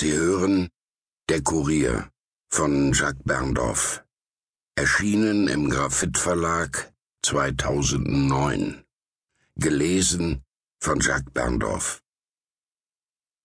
Sie hören Der Kurier von Jacques Berndorf. Erschienen im Graphit Verlag 2009. Gelesen von Jacques Berndorf.